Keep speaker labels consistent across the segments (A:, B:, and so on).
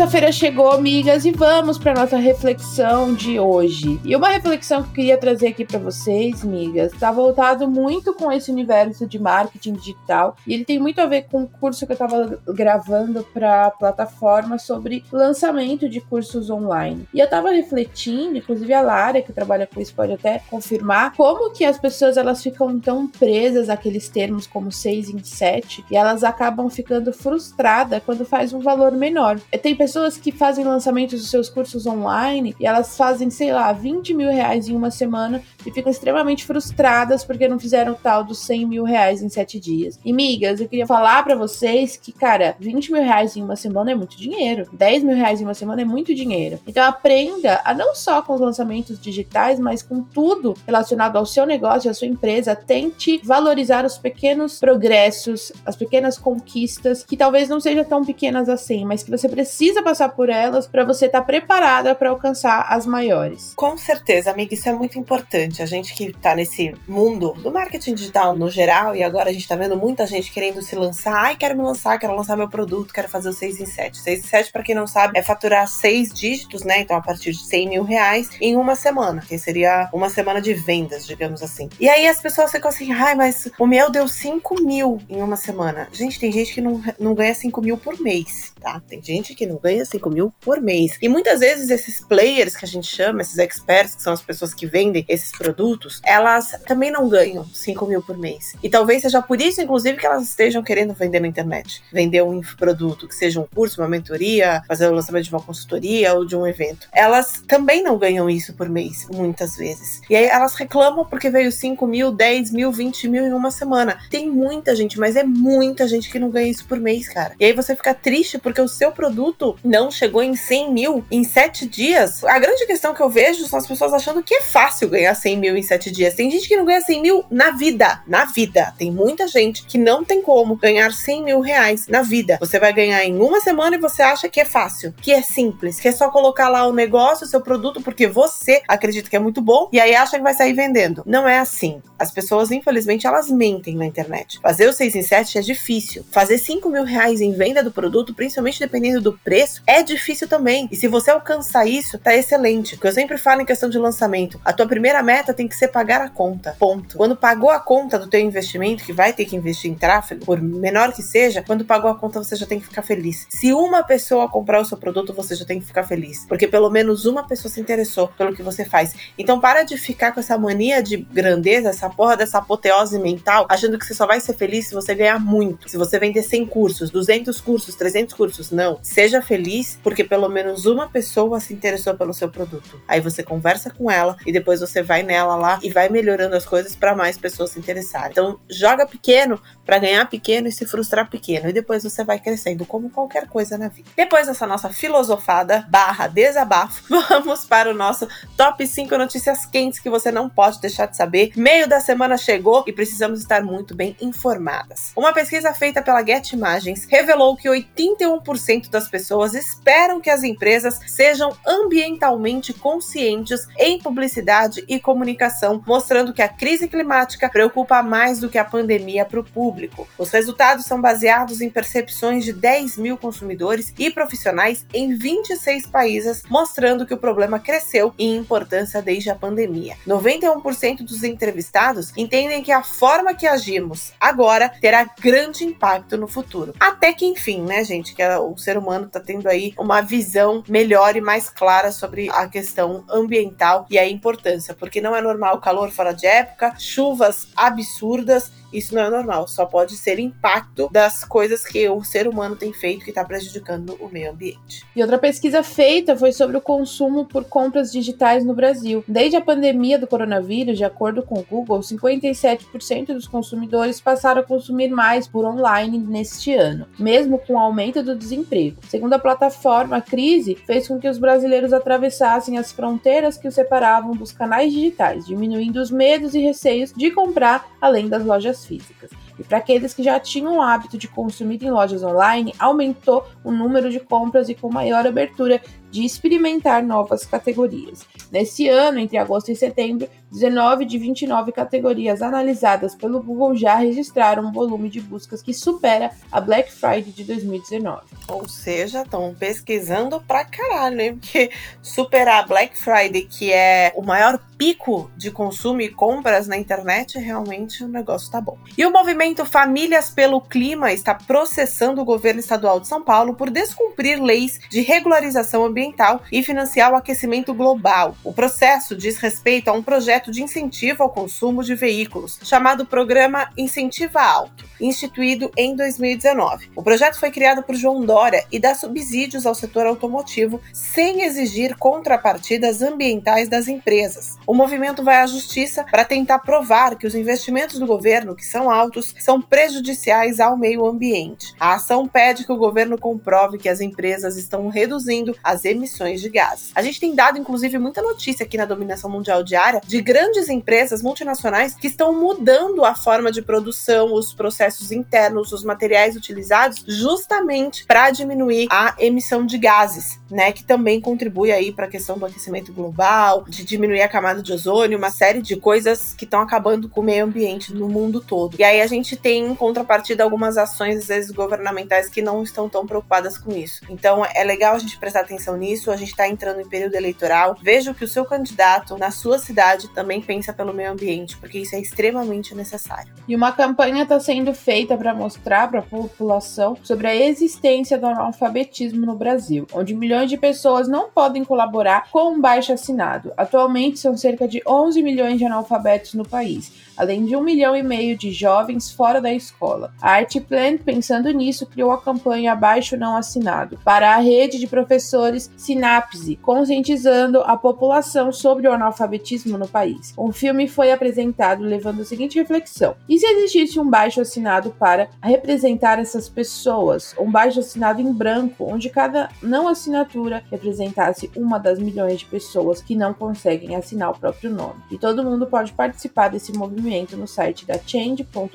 A: Quarta-feira chegou, amigas, e vamos para nossa reflexão de hoje. E uma reflexão que eu queria trazer aqui para vocês, amigas, está voltado muito com esse universo de marketing digital e ele tem muito a ver com o curso que eu estava gravando para a plataforma sobre lançamento de cursos online. E eu estava refletindo, inclusive a Lara, que trabalha com isso, pode até confirmar, como que as pessoas elas ficam tão presas àqueles termos como 6 em 7 e elas acabam ficando frustradas quando faz um valor menor. Tem pessoas pessoas que fazem lançamentos dos seus cursos online e elas fazem, sei lá, 20 mil reais em uma semana e ficam extremamente frustradas porque não fizeram o tal dos 100 mil reais em 7 dias. E, migas, eu queria falar para vocês que, cara, 20 mil reais em uma semana é muito dinheiro. 10 mil reais em uma semana é muito dinheiro. Então, aprenda a não só com os lançamentos digitais, mas com tudo relacionado ao seu negócio, à sua empresa. Tente valorizar os pequenos progressos, as pequenas conquistas, que talvez não sejam tão pequenas assim, mas que você precisa precisa passar por elas para você estar tá preparada para alcançar as maiores.
B: Com certeza, amiga, isso é muito importante. A gente que está nesse mundo do marketing digital no geral, e agora a gente está vendo muita gente querendo se lançar. Ai, quero me lançar, quero lançar meu produto, quero fazer o 6 em 7. 6 em 7, para quem não sabe, é faturar seis dígitos, né? Então, a partir de 100 mil reais em uma semana, que seria uma semana de vendas, digamos assim. E aí as pessoas ficam assim, ai, mas o meu deu 5 mil em uma semana. Gente, tem gente que não, não ganha 5 mil por mês, tá? Tem gente que não ganha ganha 5 mil por mês. E muitas vezes esses players que a gente chama, esses experts, que são as pessoas que vendem esses produtos, elas também não ganham 5 mil por mês. E talvez seja por isso, inclusive, que elas estejam querendo vender na internet. Vender um produto, que seja um curso, uma mentoria, fazer o lançamento de uma consultoria ou de um evento. Elas também não ganham isso por mês, muitas vezes. E aí elas reclamam porque veio 5 mil, 10 mil, 20 mil em uma semana. Tem muita gente, mas é muita gente que não ganha isso por mês, cara. E aí você fica triste porque o seu produto não chegou em 100 mil em 7 dias. A grande questão que eu vejo são as pessoas achando que é fácil ganhar 100 mil em 7 dias. Tem gente que não ganha 100 mil na vida. Na vida. Tem muita gente que não tem como ganhar 100 mil reais na vida. Você vai ganhar em uma semana e você acha que é fácil, que é simples, que é só colocar lá o negócio, o seu produto, porque você acredita que é muito bom e aí acha que vai sair vendendo. Não é assim. As pessoas, infelizmente, elas mentem na internet. Fazer o 6 em 7 é difícil. Fazer 5 mil reais em venda do produto, principalmente dependendo do preço, é difícil também. E se você alcançar isso, tá excelente. Porque eu sempre falo em questão de lançamento, a tua primeira meta tem que ser pagar a conta. Ponto. Quando pagou a conta do teu investimento, que vai ter que investir em tráfego, por menor que seja, quando pagou a conta você já tem que ficar feliz. Se uma pessoa comprar o seu produto, você já tem que ficar feliz, porque pelo menos uma pessoa se interessou pelo que você faz. Então para de ficar com essa mania de grandeza, essa porra dessa apoteose mental, achando que você só vai ser feliz se você ganhar muito. Se você vender 100 cursos, 200 cursos, 300 cursos, não. Seja feliz porque pelo menos uma pessoa se interessou pelo seu produto. Aí você conversa com ela e depois você vai nela lá e vai melhorando as coisas para mais pessoas se interessarem. Então, joga pequeno para ganhar pequeno e se frustrar pequeno e depois você vai crescendo como qualquer coisa na vida. Depois dessa nossa filosofada barra desabafo, vamos para o nosso top 5 notícias quentes que você não pode deixar de saber. Meio da semana chegou e precisamos estar muito bem informadas. Uma pesquisa feita pela Get Imagens revelou que 81% das pessoas pessoas esperam que as empresas sejam ambientalmente conscientes em publicidade e comunicação, mostrando que a crise climática preocupa mais do que a pandemia para o público. Os resultados são baseados em percepções de 10 mil consumidores e profissionais em 26 países, mostrando que o problema cresceu em importância desde a pandemia. 91% dos entrevistados entendem que a forma que agimos agora terá grande impacto no futuro. Até que enfim, né, gente, que o ser humano está tendo aí uma visão melhor e mais clara sobre a questão ambiental e a importância, porque não é normal calor fora de época, chuvas absurdas isso não é normal. Só pode ser impacto das coisas que o ser humano tem feito que está prejudicando o meio ambiente.
A: E outra pesquisa feita foi sobre o consumo por compras digitais no Brasil. Desde a pandemia do coronavírus, de acordo com o Google, 57% dos consumidores passaram a consumir mais por online neste ano, mesmo com o aumento do desemprego. Segundo a plataforma, a crise fez com que os brasileiros atravessassem as fronteiras que os separavam dos canais digitais, diminuindo os medos e receios de comprar além das lojas físicas. E para aqueles que já tinham o hábito de consumir em lojas online, aumentou o número de compras e com maior abertura de experimentar novas categorias. Nesse ano, entre agosto e setembro, 19 de 29 categorias analisadas pelo Google já registraram um volume de buscas que supera a Black Friday de 2019.
B: Ou seja, estão pesquisando pra caralho, né? Porque superar a Black Friday, que é o maior pico de consumo e compras na internet, realmente o negócio tá bom. E o movimento Famílias pelo Clima está processando o governo estadual de São Paulo por descumprir leis de regularização ambiental ambiental e financiar o aquecimento global. O processo diz respeito a um projeto de incentivo ao consumo de veículos, chamado Programa Incentiva Alto, instituído em 2019. O projeto foi criado por João Dória e dá subsídios ao setor automotivo sem exigir contrapartidas ambientais das empresas. O movimento vai à justiça para tentar provar que os investimentos do governo, que são altos, são prejudiciais ao meio ambiente. A ação pede que o governo comprove que as empresas estão reduzindo as emissões de gases. A gente tem dado, inclusive, muita notícia aqui na dominação mundial diária de grandes empresas multinacionais que estão mudando a forma de produção, os processos internos, os materiais utilizados, justamente para diminuir a emissão de gases, né? Que também contribui aí para a questão do aquecimento global, de diminuir a camada de ozônio, uma série de coisas que estão acabando com o meio ambiente no mundo todo. E aí a gente tem em contrapartida algumas ações, às vezes, governamentais que não estão tão preocupadas com isso. Então é legal a gente prestar atenção nisso, a gente está entrando em período eleitoral. Veja que o seu candidato na sua cidade também pensa pelo meio ambiente, porque isso é extremamente necessário.
A: E uma campanha está sendo feita para mostrar para a população sobre a existência do analfabetismo no Brasil, onde milhões de pessoas não podem colaborar com um baixo assinado. Atualmente são cerca de 11 milhões de analfabetos no país além de um milhão e meio de jovens fora da escola. A Artplan, pensando nisso, criou a campanha Abaixo Não Assinado para a rede de professores Sinapse, conscientizando a população sobre o analfabetismo no país. O filme foi apresentado levando a seguinte reflexão: e se existisse um baixo assinado para representar essas pessoas? Um baixo assinado em branco, onde cada não assinatura representasse uma das milhões de pessoas que não conseguem assinar o próprio nome. E todo mundo pode participar desse movimento movimento no site da change.org.br.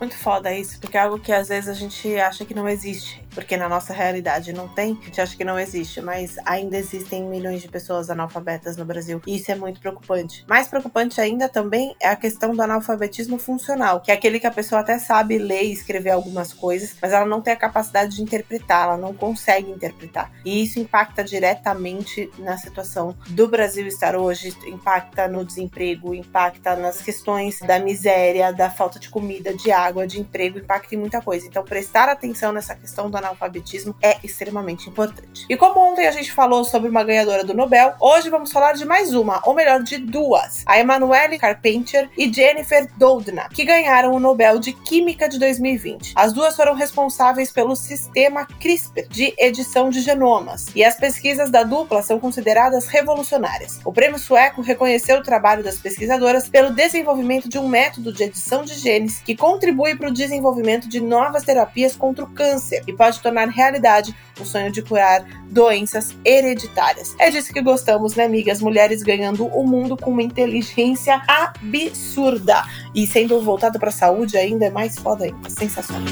B: Muito foda isso, porque é algo que às vezes a gente acha que não existe, porque na nossa realidade não tem, a gente acha que não existe, mas ainda existem milhões de pessoas analfabetas no Brasil, e isso é muito preocupante. Mais preocupante ainda também é a questão do analfabetismo funcional, que é aquele que a pessoa até sabe ler e escrever algumas coisas, mas ela não tem a capacidade de interpretar, ela não consegue interpretar. E isso impacta diretamente na situação do Brasil estar hoje, impacta no desemprego, impacta nas questões da miséria, da falta de comida, de água de emprego, impacta em muita coisa. Então, prestar atenção nessa questão do analfabetismo é extremamente importante. E como ontem a gente falou sobre uma ganhadora do Nobel, hoje vamos falar de mais uma, ou melhor, de duas: a Emanuele Carpentier e Jennifer Doudna, que ganharam o Nobel de Química de 2020. As duas foram responsáveis pelo sistema CRISPR de edição de genomas, e as pesquisas da dupla são consideradas revolucionárias. O prêmio sueco reconheceu o trabalho das pesquisadoras pelo desenvolvimento de um método de edição de genes que contribui contribui para o desenvolvimento de novas terapias contra o câncer e pode tornar realidade o sonho de curar doenças hereditárias. É disso que gostamos, né, amigas? Mulheres ganhando o mundo com uma inteligência absurda e sendo voltada para a saúde ainda é mais foda ainda. Sensacional.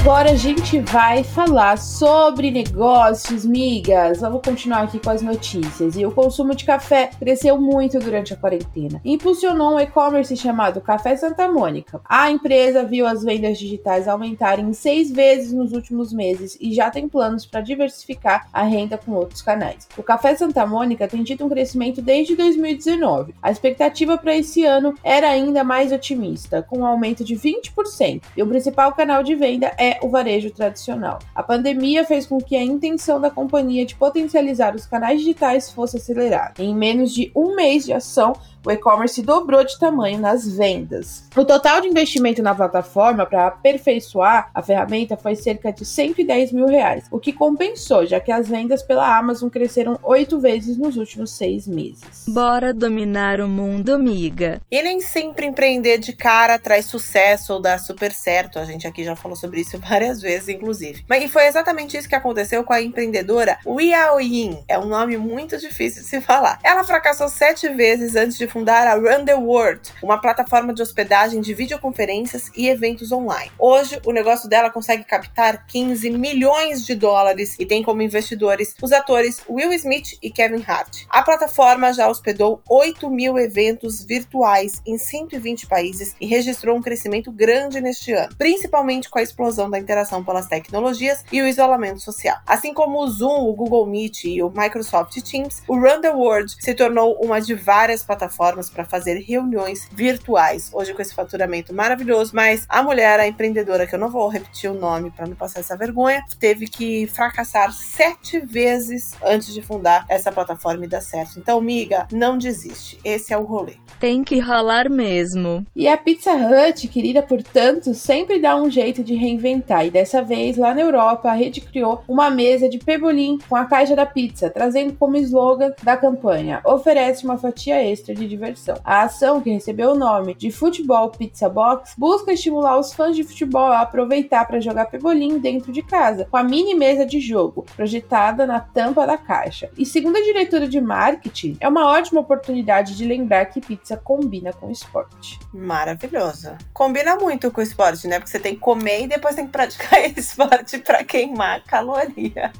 A: Agora a gente vai falar sobre negócios, migas. Vamos continuar aqui com as notícias. E o consumo de café cresceu muito durante a quarentena. Impulsionou um e-commerce chamado Café Santa Mônica. A empresa viu as vendas digitais aumentarem seis vezes nos últimos meses e já tem planos para diversificar a renda com outros canais. O Café Santa Mônica tem tido um crescimento desde 2019. A expectativa para esse ano era ainda mais otimista, com um aumento de 20%. E o principal canal de venda é o varejo tradicional. A pandemia fez com que a intenção da companhia de potencializar os canais digitais fosse acelerada. Em menos de um mês de ação, o e-commerce dobrou de tamanho nas vendas. O total de investimento na plataforma para aperfeiçoar a ferramenta foi cerca de 110 mil reais, o que compensou, já que as vendas pela Amazon cresceram oito vezes nos últimos seis meses.
C: Bora dominar o mundo, amiga.
B: E nem sempre empreender de cara traz sucesso ou dá super certo. A gente aqui já falou sobre isso várias vezes, inclusive. Mas e foi exatamente isso que aconteceu com a empreendedora Yao Yin. É um nome muito difícil de se falar. Ela fracassou sete vezes antes de fundar a Run the World, uma plataforma de hospedagem de videoconferências e eventos online. Hoje, o negócio dela consegue captar 15 milhões de dólares e tem como investidores os atores Will Smith e Kevin Hart. A plataforma já hospedou 8 mil eventos virtuais em 120 países e registrou um crescimento grande neste ano, principalmente com a explosão da interação pelas tecnologias e o isolamento social. Assim como o Zoom, o Google Meet e o Microsoft Teams, o Run the World se tornou uma de várias plataformas plataformas para fazer reuniões virtuais. Hoje com esse faturamento maravilhoso, mas a mulher, a empreendedora, que eu não vou repetir o nome para não passar essa vergonha, teve que fracassar sete vezes antes de fundar essa plataforma e dar certo. Então, miga, não desiste. Esse é o rolê.
C: Tem que rolar mesmo.
A: E a Pizza Hut, querida por tantos, sempre dá um jeito de reinventar. E dessa vez, lá na Europa, a rede criou uma mesa de pebolim com a caixa da pizza, trazendo como slogan da campanha: oferece uma fatia extra de diversão. A ação, que recebeu o nome de Futebol Pizza Box, busca estimular os fãs de futebol a aproveitar para jogar pebolim dentro de casa, com a mini mesa de jogo projetada na tampa da caixa. E segundo a diretora de marketing, é uma ótima oportunidade de lembrar que pizza combina com esporte.
B: Maravilhosa. Combina muito com o esporte, né? Porque você tem que comer e depois tem que praticar esporte para queimar caloria.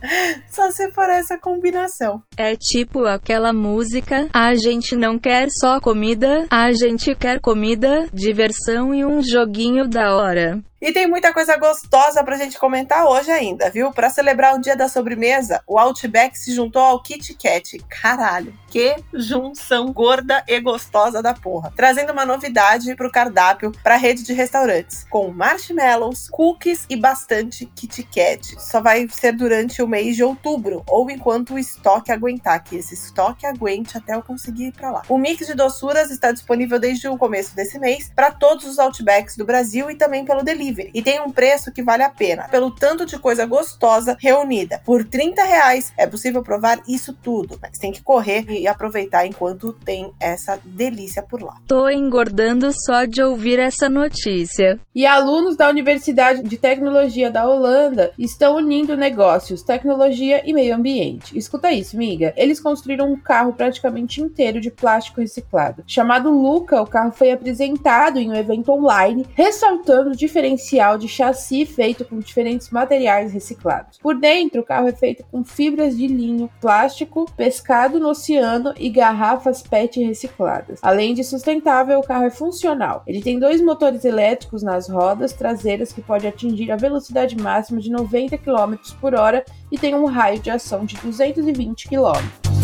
B: Só se for essa combinação.
C: É tipo aquela música: a gente não quer só comida, a gente quer comida, diversão e um joguinho da hora.
B: E tem muita coisa gostosa pra gente comentar hoje ainda, viu? Para celebrar o dia da sobremesa, o Outback se juntou ao Kit Kat. Caralho, que junção gorda e gostosa da porra. Trazendo uma novidade pro cardápio pra rede de restaurantes, com marshmallows, cookies e bastante Kit Kat. Só vai ser durante o mês de outubro, ou enquanto o estoque aguentar, que esse estoque aguente até eu conseguir ir pra lá. O mix de doçuras está disponível desde o começo desse mês para todos os Outbacks do Brasil e também pelo delivery delivery e tem um preço que vale a pena, pelo tanto de coisa gostosa reunida. Por 30 reais é possível provar isso tudo, mas tem que correr e aproveitar enquanto tem essa delícia por lá.
C: Tô engordando só de ouvir essa notícia.
A: E alunos da Universidade de Tecnologia da Holanda estão unindo negócios, tecnologia e meio ambiente. Escuta isso, miga. Eles construíram um carro praticamente inteiro de plástico reciclado. Chamado Luca, o carro foi apresentado em um evento online, ressaltando diferentes diferencial de chassi feito com diferentes materiais reciclados. Por dentro, o carro é feito com fibras de linho, plástico, pescado no oceano e garrafas PET recicladas. Além de sustentável, o carro é funcional. Ele tem dois motores elétricos nas rodas traseiras que pode atingir a velocidade máxima de 90 km por hora e tem um raio de ação de 220 km.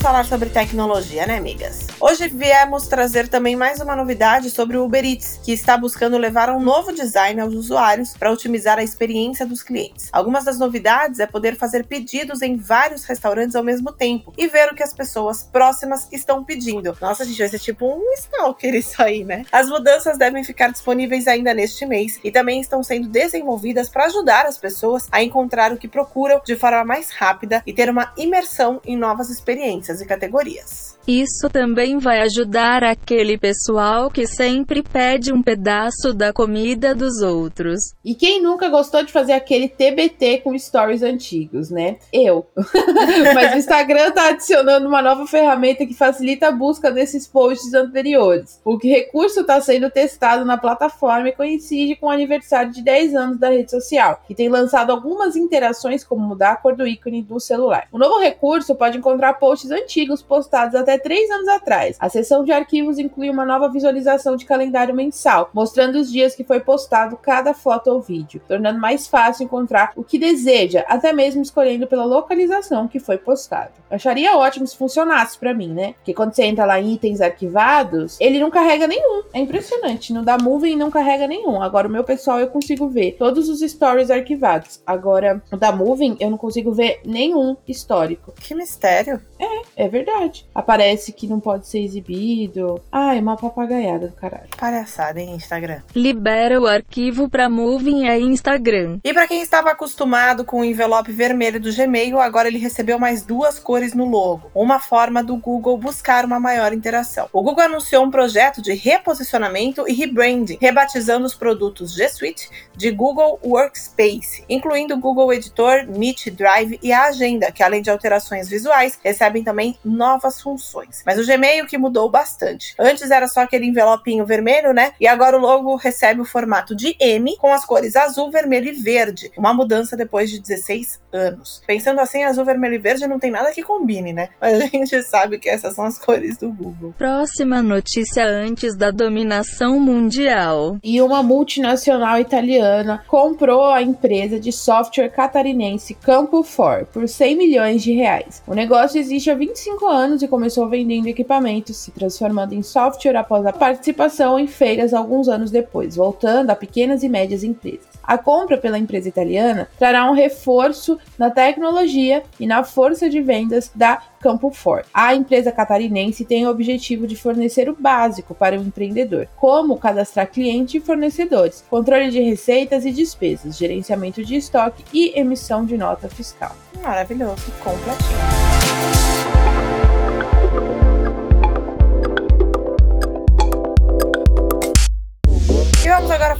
B: Falar sobre tecnologia, né, amigas? Hoje viemos trazer também mais uma novidade sobre o Uber Eats, que está buscando levar um novo design aos usuários para otimizar a experiência dos clientes. Algumas das novidades é poder fazer pedidos em vários restaurantes ao mesmo tempo e ver o que as pessoas próximas estão pedindo. Nossa, gente, vai ser tipo um stalker isso aí, né? As mudanças devem ficar disponíveis ainda neste mês e também estão sendo desenvolvidas para ajudar as pessoas a encontrar o que procuram de forma mais rápida e ter uma imersão em novas experiências e categorias.
C: Isso também vai ajudar aquele pessoal que sempre pede um pedaço da comida dos outros.
A: E quem nunca gostou de fazer aquele TBT com stories antigos, né? Eu. Mas o Instagram tá adicionando uma nova ferramenta que facilita a busca desses posts anteriores. O recurso está sendo testado na plataforma e coincide com o aniversário de 10 anos da rede social, que tem lançado algumas interações como mudar a cor do ícone do celular. O novo recurso pode encontrar posts antigos postados até três anos atrás. A seção de arquivos inclui uma nova visualização de calendário mensal, mostrando os dias que foi postado cada foto ou vídeo, tornando mais fácil encontrar o que deseja, até mesmo escolhendo pela localização que foi postado. Eu acharia ótimo se funcionasse para mim, né? Porque quando você entra lá em itens arquivados, ele não carrega nenhum. É impressionante. No da Moving não carrega nenhum. Agora o meu pessoal eu consigo ver todos os stories arquivados. Agora o da Moving eu não consigo ver nenhum histórico.
B: Que mistério.
A: É, é verdade. Aparece que não pode ser exibido. Ai, uma papagaiada do caralho.
B: Palhaçada, hein, Instagram.
C: Libera o arquivo pra Moving e Instagram.
B: E para quem estava acostumado com o envelope vermelho do Gmail, agora ele recebeu mais duas cores no logo. Uma forma do Google buscar uma maior interação. O Google anunciou um projeto de reposicionamento e rebranding, rebatizando os produtos G Suite de Google Workspace, incluindo o Google Editor, Meet, Drive e a Agenda, que além de alterações visuais, recebem também novas funções. Mas o Gmail que mudou bastante. Antes era só aquele envelopinho vermelho, né? E agora o logo recebe o formato de M com as cores azul, vermelho e verde. Uma mudança depois de 16 anos. Pensando assim, azul, vermelho e verde não tem nada que combine, né? Mas a gente sabe que essas são as cores do Google.
C: Próxima notícia antes da dominação mundial.
A: E uma multinacional italiana comprou a empresa de software catarinense Campo For por 100 milhões de reais. O negócio existe há 25 anos e começou vendendo equipamentos, se transformando em software após a participação em feiras alguns anos depois, voltando a pequenas e médias empresas. A compra pela empresa italiana trará um reforço na tecnologia e na força de vendas da Campo For. A empresa catarinense tem o objetivo de fornecer o básico para o empreendedor, como cadastrar cliente e fornecedores, controle de receitas e despesas, gerenciamento de estoque e emissão de nota fiscal.
B: Maravilhoso, completinho.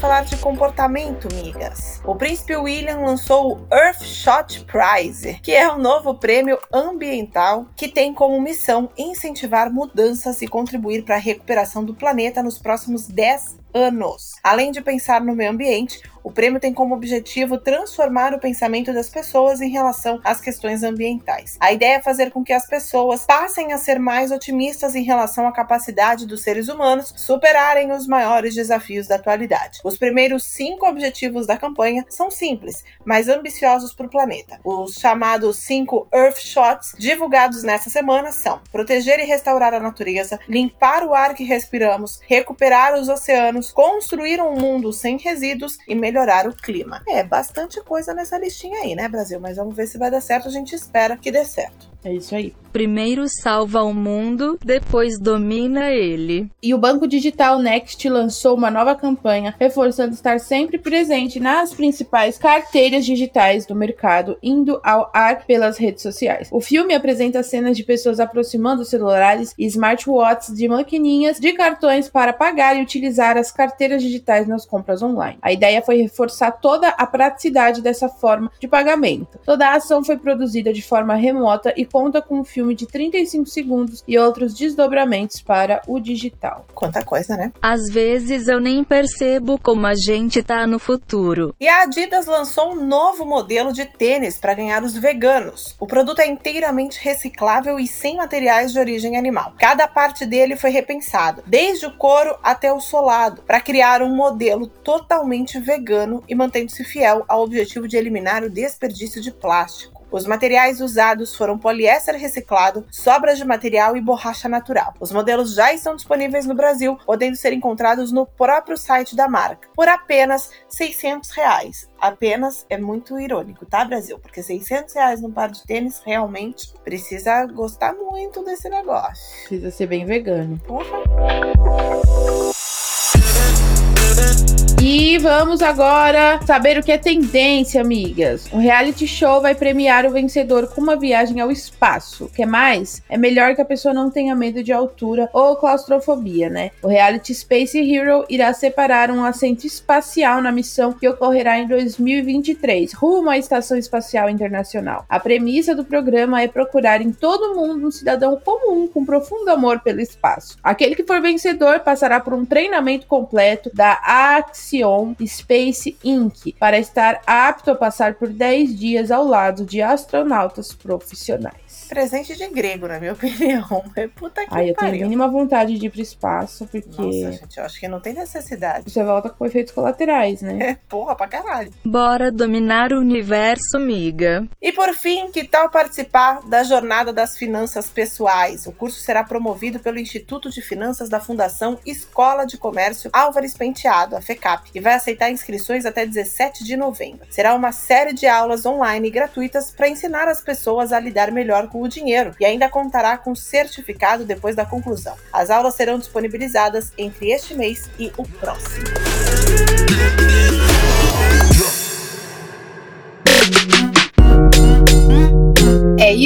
B: Falar de comportamento, migas. O príncipe William lançou o Earthshot Prize, que é um novo prêmio ambiental que tem como missão incentivar mudanças e contribuir para a recuperação do planeta nos próximos 10 anos. Além de pensar no meio ambiente, o prêmio tem como objetivo transformar o pensamento das pessoas em relação às questões ambientais. A ideia é fazer com que as pessoas passem a ser mais otimistas em relação à capacidade dos seres humanos superarem os maiores desafios da atualidade. Os primeiros cinco objetivos da campanha são simples, mas ambiciosos para o planeta. Os chamados cinco Earth Shots, divulgados nessa semana, são proteger e restaurar a natureza, limpar o ar que respiramos, recuperar os oceanos, construir um mundo sem resíduos e melhorar o clima. É bastante coisa nessa listinha aí, né, Brasil? Mas vamos ver se vai dar certo. A gente espera que dê certo.
A: É isso aí.
C: Primeiro salva o mundo, depois domina ele.
A: E o banco digital Next lançou uma nova campanha, reforçando estar sempre presente nas principais carteiras digitais do mercado, indo ao ar pelas redes sociais. O filme apresenta cenas de pessoas aproximando celulares e smartwatches de maquininhas de cartões para pagar e utilizar as carteiras digitais nas compras online. A ideia foi reforçar toda a praticidade dessa forma de pagamento. Toda a ação foi produzida de forma remota e conta com um filme de 35 segundos e outros desdobramentos para o digital.
B: Quanta coisa, né?
C: Às vezes eu nem percebo como a gente tá no futuro.
B: E a Adidas lançou um novo modelo de tênis para ganhar os veganos. O produto é inteiramente reciclável e sem materiais de origem animal. Cada parte dele foi repensado, desde o couro até o solado, para criar um modelo totalmente vegano e mantendo-se fiel ao objetivo de eliminar o desperdício de plástico. Os materiais usados foram poliéster reciclado, sobras de material e borracha natural. Os modelos já estão disponíveis no Brasil, podendo ser encontrados no próprio site da marca, por apenas 600 reais. Apenas é muito irônico, tá, Brasil? Porque 600 reais num par de tênis realmente precisa gostar muito desse negócio.
A: Precisa ser bem vegano.
B: Porra.
A: E vamos agora saber o que é tendência, amigas. Um reality show vai premiar o vencedor com uma viagem ao espaço. Quer mais? É melhor que a pessoa não tenha medo de altura ou claustrofobia, né? O reality Space Hero irá separar um assento espacial na missão que ocorrerá em 2023, rumo à Estação Espacial Internacional. A premissa do programa é procurar em todo mundo um cidadão comum com profundo amor pelo espaço. Aquele que for vencedor passará por um treinamento completo da Ax Halcyon Space Inc. para estar apto a passar por 10 dias ao lado de astronautas profissionais.
B: Presente de grego, na minha opinião. Puta que
A: Ai, eu tenho mínima vontade de ir pro espaço, porque
B: Nossa, gente, eu acho que não tem necessidade.
A: você volta com efeitos colaterais, né?
B: É porra pra caralho.
C: Bora dominar o universo, miga.
B: E por fim, que tal participar da Jornada das Finanças Pessoais? O curso será promovido pelo Instituto de Finanças da Fundação Escola de Comércio Álvares Penteado, a FECAP, e vai aceitar inscrições até 17 de novembro. Será uma série de aulas online gratuitas para ensinar as pessoas a lidar melhor com o dinheiro e ainda contará com certificado depois da conclusão. As aulas serão disponibilizadas entre este mês e o próximo.